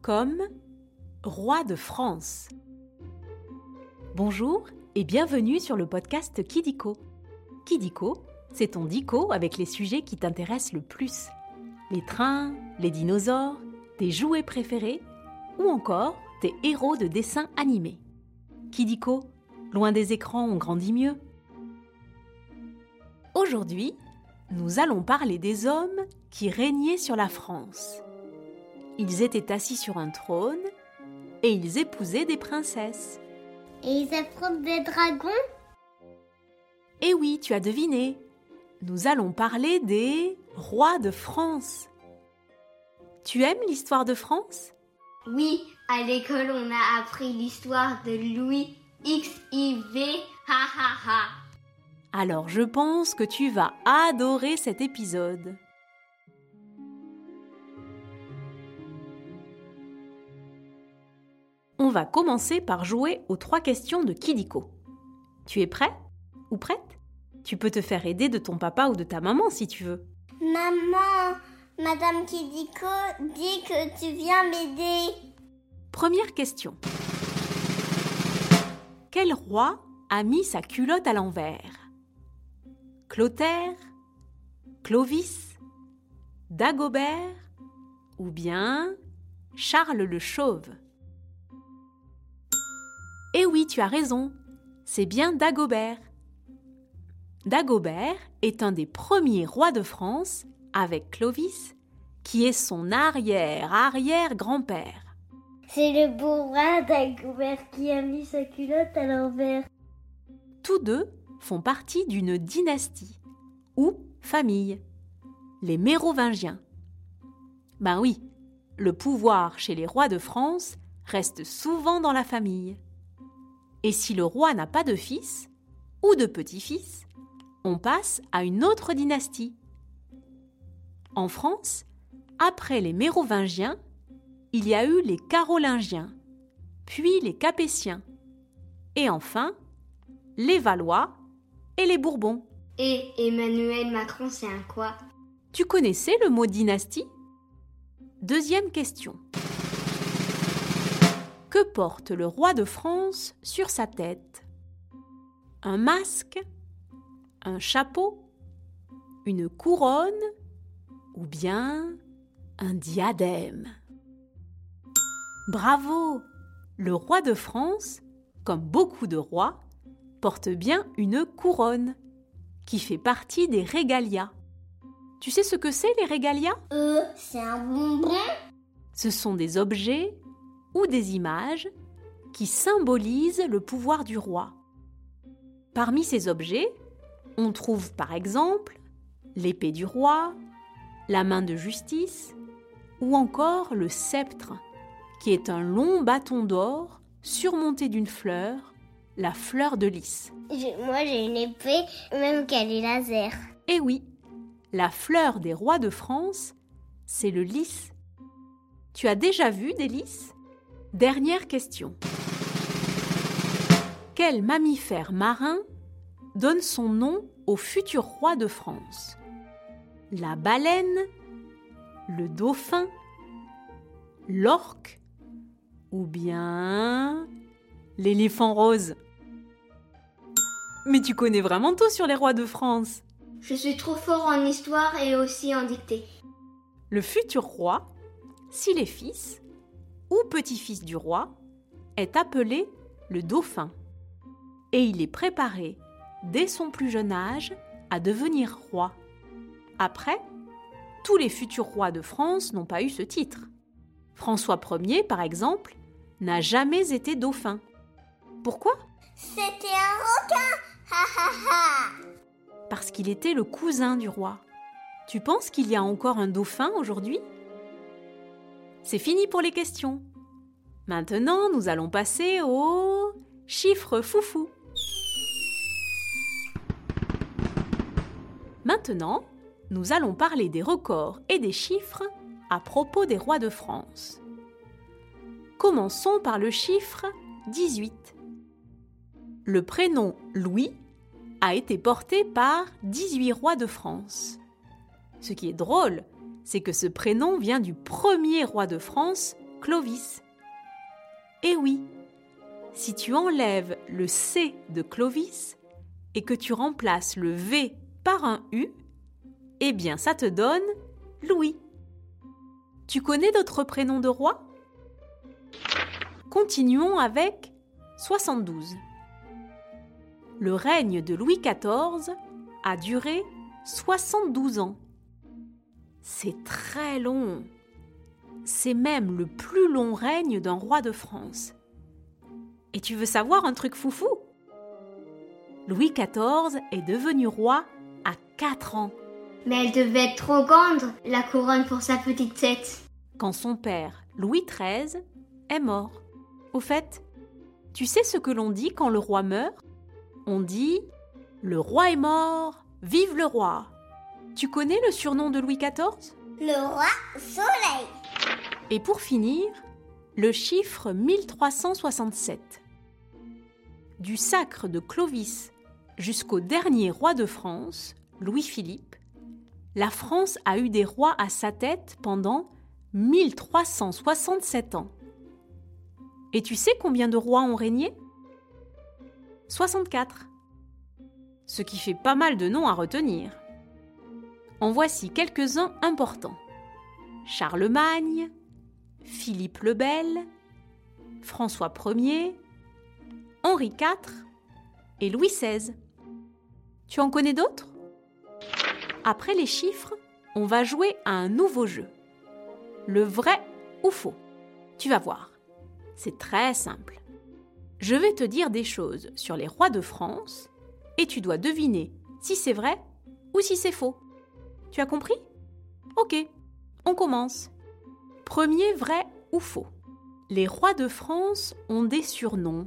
Comme Roi de France. Bonjour et bienvenue sur le podcast Kidiko. Kidiko, c'est ton dico avec les sujets qui t'intéressent le plus. Les trains, les dinosaures, tes jouets préférés ou encore tes héros de dessins animés. Kidiko, loin des écrans, on grandit mieux. Aujourd'hui, nous allons parler des hommes qui régnaient sur la France. Ils étaient assis sur un trône et ils épousaient des princesses. Et ils affrontent des dragons? Eh oui, tu as deviné. Nous allons parler des rois de France. Tu aimes l'histoire de France? Oui, à l'école on a appris l'histoire de Louis XIV. Ha ha ha. Alors je pense que tu vas adorer cet épisode. Va commencer par jouer aux trois questions de Kidiko. Tu es prêt ou prête? Tu peux te faire aider de ton papa ou de ta maman si tu veux. Maman, Madame Kidiko dit que tu viens m'aider. Première question. Quel roi a mis sa culotte à l'envers? Clotaire Clovis Dagobert Ou bien Charles le Chauve? Eh oui, tu as raison, c'est bien Dagobert. Dagobert est un des premiers rois de France avec Clovis, qui est son arrière-arrière-grand-père. C'est le beau roi Dagobert qui a mis sa culotte à l'envers. Tous deux font partie d'une dynastie ou famille, les Mérovingiens. Ben oui, le pouvoir chez les rois de France reste souvent dans la famille. Et si le roi n'a pas de fils ou de petit-fils, on passe à une autre dynastie. En France, après les Mérovingiens, il y a eu les Carolingiens, puis les Capétiens, et enfin les Valois et les Bourbons. Et Emmanuel Macron, c'est un quoi? Tu connaissais le mot dynastie? Deuxième question. Que porte le roi de France sur sa tête. Un masque Un chapeau Une couronne Ou bien un diadème. Bravo! Le roi de France, comme beaucoup de rois, porte bien une couronne, qui fait partie des régalias. Tu sais ce que c'est les régalias? Euh, c'est un bonbon. Ce sont des objets ou des images qui symbolisent le pouvoir du roi. Parmi ces objets, on trouve par exemple l'épée du roi, la main de justice ou encore le sceptre, qui est un long bâton d'or surmonté d'une fleur la fleur de lys. Moi j'ai une épée, même qu'elle est laser. Eh oui, la fleur des rois de France, c'est le lys. Tu as déjà vu des lys? Dernière question. Quel mammifère marin donne son nom au futur roi de France? La baleine Le dauphin L'orque Ou bien l'éléphant rose? Mais tu connais vraiment tout sur les rois de France. Je suis trop fort en histoire et aussi en dictée. Le futur roi, s'il est fils ou petit-fils du roi, est appelé le dauphin. Et il est préparé, dès son plus jeune âge, à devenir roi. Après, tous les futurs rois de France n'ont pas eu ce titre. François Ier, par exemple, n'a jamais été dauphin. Pourquoi? C'était un requin Parce qu'il était le cousin du roi. Tu penses qu'il y a encore un dauphin aujourd'hui? C'est fini pour les questions. Maintenant, nous allons passer au chiffre foufou. Maintenant, nous allons parler des records et des chiffres à propos des rois de France. Commençons par le chiffre 18. Le prénom Louis a été porté par 18 rois de France. Ce qui est drôle, c'est que ce prénom vient du premier roi de France, Clovis. Eh oui, si tu enlèves le C de Clovis et que tu remplaces le V par un U, eh bien ça te donne Louis. Tu connais d'autres prénoms de rois Continuons avec 72. Le règne de Louis XIV a duré 72 ans. C'est très long. C'est même le plus long règne d'un roi de France. Et tu veux savoir un truc foufou? Louis XIV est devenu roi à 4 ans. Mais elle devait être trop grande, la couronne pour sa petite tête. Quand son père, Louis XIII, est mort. Au fait, tu sais ce que l'on dit quand le roi meurt? On dit Le roi est mort, vive le roi. Tu connais le surnom de Louis XIV Le roi soleil. Et pour finir, le chiffre 1367. Du sacre de Clovis jusqu'au dernier roi de France, Louis-Philippe, la France a eu des rois à sa tête pendant 1367 ans. Et tu sais combien de rois ont régné? 64. Ce qui fait pas mal de noms à retenir. En voici quelques-uns importants. Charlemagne, Philippe le Bel, François Ier, Henri IV et Louis XVI. Tu en connais d'autres? Après les chiffres, on va jouer à un nouveau jeu. Le vrai ou faux? Tu vas voir. C'est très simple. Je vais te dire des choses sur les rois de France et tu dois deviner si c'est vrai ou si c'est faux. Tu as compris? Ok, on commence. Premier vrai ou faux? Les rois de France ont des surnoms.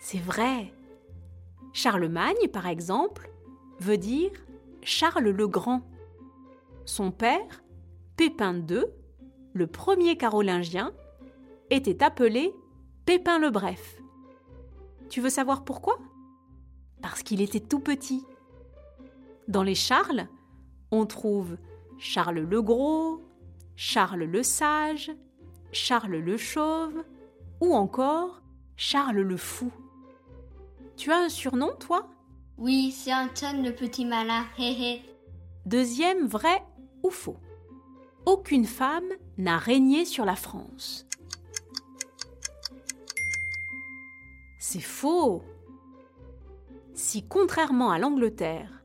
C'est vrai. Charlemagne, par exemple, veut dire Charles le Grand. Son père, Pépin II, le premier carolingien, était appelé Pépin le Bref. Tu veux savoir pourquoi? Parce qu'il était tout petit. Dans les Charles, on trouve Charles le Gros, Charles le Sage, Charles le Chauve ou encore Charles le Fou. Tu as un surnom, toi? Oui, c'est Anton le petit malin, hé Deuxième vrai ou faux Aucune femme n'a régné sur la France. C'est faux. Si contrairement à l'Angleterre,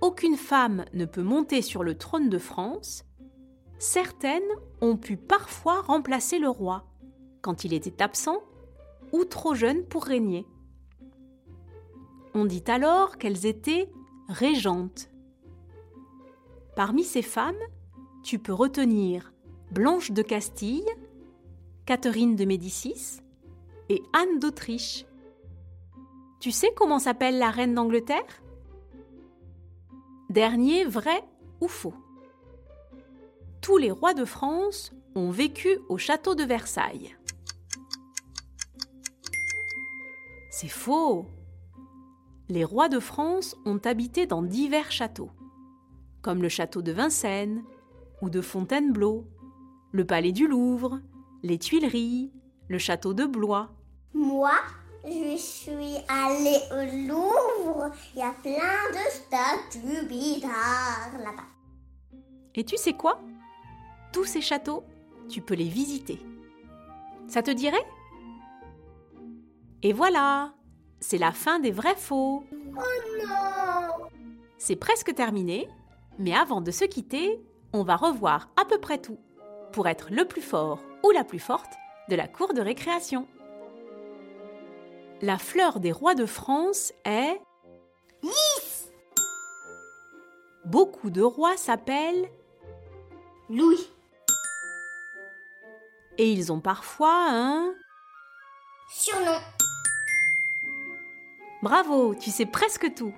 aucune femme ne peut monter sur le trône de France, certaines ont pu parfois remplacer le roi quand il était absent ou trop jeune pour régner. On dit alors qu'elles étaient régentes. Parmi ces femmes, tu peux retenir Blanche de Castille, Catherine de Médicis et Anne d'Autriche. Tu sais comment s'appelle la reine d'Angleterre? Dernier vrai ou faux Tous les rois de France ont vécu au château de Versailles. C'est faux. Les rois de France ont habité dans divers châteaux, comme le château de Vincennes ou de Fontainebleau, le palais du Louvre, les Tuileries, le château de Blois. Moi, je suis allée au Louvre. Il y a plein de statues bizarres là-bas. Et tu sais quoi? Tous ces châteaux, tu peux les visiter. Ça te dirait? Et voilà C'est la fin des vrais faux. Oh non C'est presque terminé, mais avant de se quitter, on va revoir à peu près tout pour être le plus fort ou la plus forte de la cour de récréation. La fleur des rois de France est Lys Beaucoup de rois s'appellent Louis et ils ont parfois un Surnom Bravo, tu sais presque tout.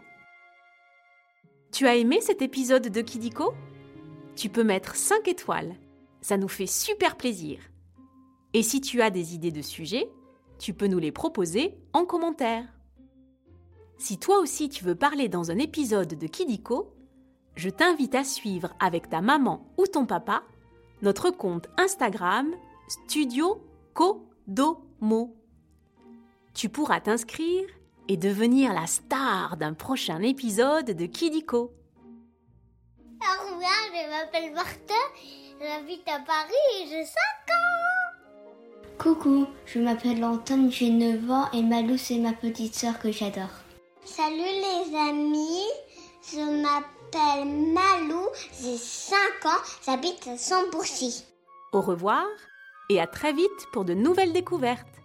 Tu as aimé cet épisode de Kidiko Tu peux mettre 5 étoiles. Ça nous fait super plaisir. Et si tu as des idées de sujets, tu peux nous les proposer en commentaire. Si toi aussi tu veux parler dans un épisode de Kidiko, je t'invite à suivre avec ta maman ou ton papa notre compte Instagram Studio Kodomo. Tu pourras t'inscrire et devenir la star d'un prochain épisode de Kidiko. Au revoir, je m'appelle Martin, j'habite à Paris et j'ai 5 ans. Coucou, je m'appelle Antoine, j'ai 9 ans et Malou c'est ma petite sœur que j'adore. Salut les amis, je m'appelle Malou, j'ai 5 ans, j'habite à Sambourcy. Au revoir et à très vite pour de nouvelles découvertes.